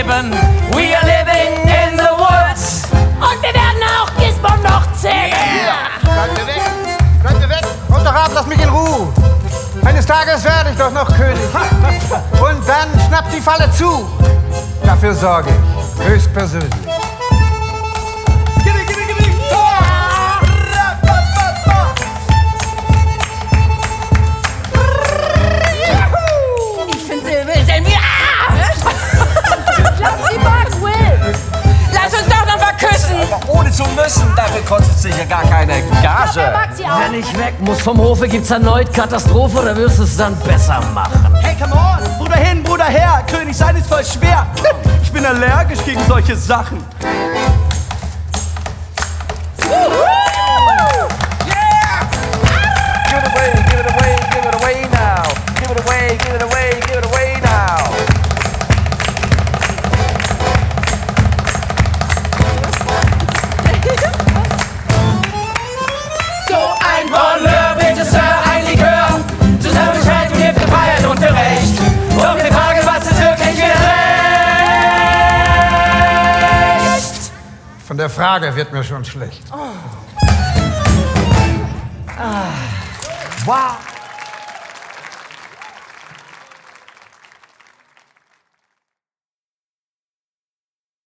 leben. We are living in the woods. Und wir werden auch Gisborne noch zählen. Bleibt mir weg! Bleibt mir weg! Und doch ab, lass mich in Ruhe! Eines Tages werde ich doch noch König. Und dann schnappt die Falle zu. Dafür sorge ich. Höchstpersönlich. Müssen, dafür kostet sich ja gar keine Gage. Wenn ich weg muss vom Hofe, gibt's erneut Katastrophe oder wirst du es dann besser machen? Hey, come on! Bruder hin, Bruder her! König sein ist voll schwer! Ich bin allergisch gegen solche Sachen. Von der Frage wird mir schon schlecht. Wow.